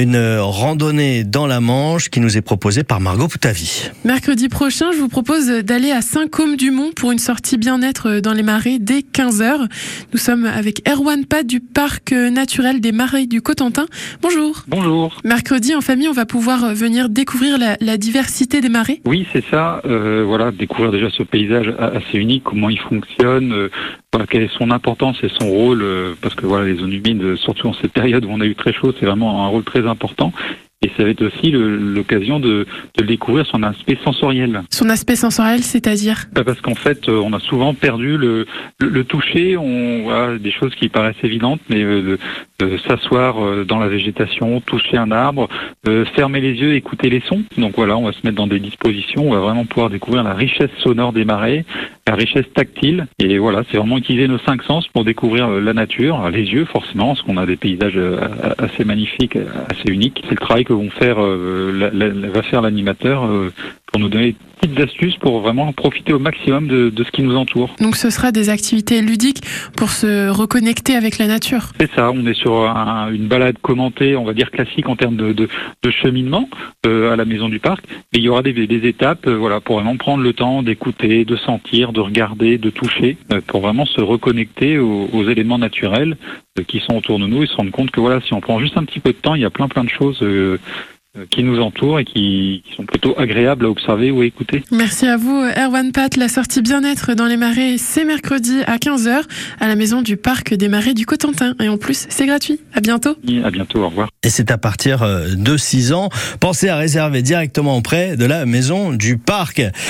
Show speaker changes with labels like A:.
A: une randonnée dans la Manche qui nous est proposée par Margot Poutavi.
B: Mercredi prochain, je vous propose d'aller à Saint-Côme-du-Mont pour une sortie bien-être dans les marais dès 15h. Nous sommes avec Erwan Pat du parc naturel des marais du Cotentin. Bonjour.
C: Bonjour.
B: Mercredi, en famille, on va pouvoir venir découvrir la, la diversité des marais.
C: Oui, c'est ça. Euh, voilà, découvrir déjà ce paysage assez unique, comment il fonctionne, euh, quelle est son importance et son rôle, euh, parce que voilà, les zones humides, surtout en cette période où on a eu très chaud, c'est vraiment un rôle très important. Et ça va être aussi l'occasion de, de découvrir son aspect sensoriel.
B: Son aspect sensoriel, c'est-à-dire?
C: Bah, Parce qu'en fait, on a souvent perdu le, le, le toucher. On voit des choses qui paraissent évidentes, mais euh, de, s'asseoir euh, dans la végétation, toucher un arbre, euh, fermer les yeux, écouter les sons. Donc voilà, on va se mettre dans des dispositions. On va vraiment pouvoir découvrir la richesse sonore des marais, la richesse tactile. Et voilà, c'est vraiment utiliser nos cinq sens pour découvrir la nature, les yeux forcément, parce qu'on a des paysages assez magnifiques, assez uniques. C'est le travail que vont faire, euh, va faire l'animateur euh, pour nous donner des petites astuces pour vraiment profiter au maximum de, de, ce qui nous entoure.
B: Donc ce sera des activités ludiques pour se reconnecter avec la nature.
C: C'est ça, on est sur un, une balade commentée, on va dire classique en termes de, de, de cheminement euh, à la maison du parc. Mais il y aura des, des étapes euh, voilà, pour vraiment prendre le temps d'écouter, de sentir, de regarder, de toucher, euh, pour vraiment se reconnecter aux, aux éléments naturels qui sont autour de nous et se rendre compte que voilà, si on prend juste un petit peu de temps, il y a plein plein de choses euh, qui nous entourent et qui, qui, sont plutôt agréables à observer ou à écouter.
B: Merci à vous, Erwan Pat. La sortie bien-être dans les marais, c'est mercredi à 15h à la maison du parc des marais du Cotentin. Et en plus, c'est gratuit. À bientôt.
C: Et à bientôt, au revoir.
A: Et c'est à partir de 6 ans. Pensez à réserver directement auprès de la maison du parc.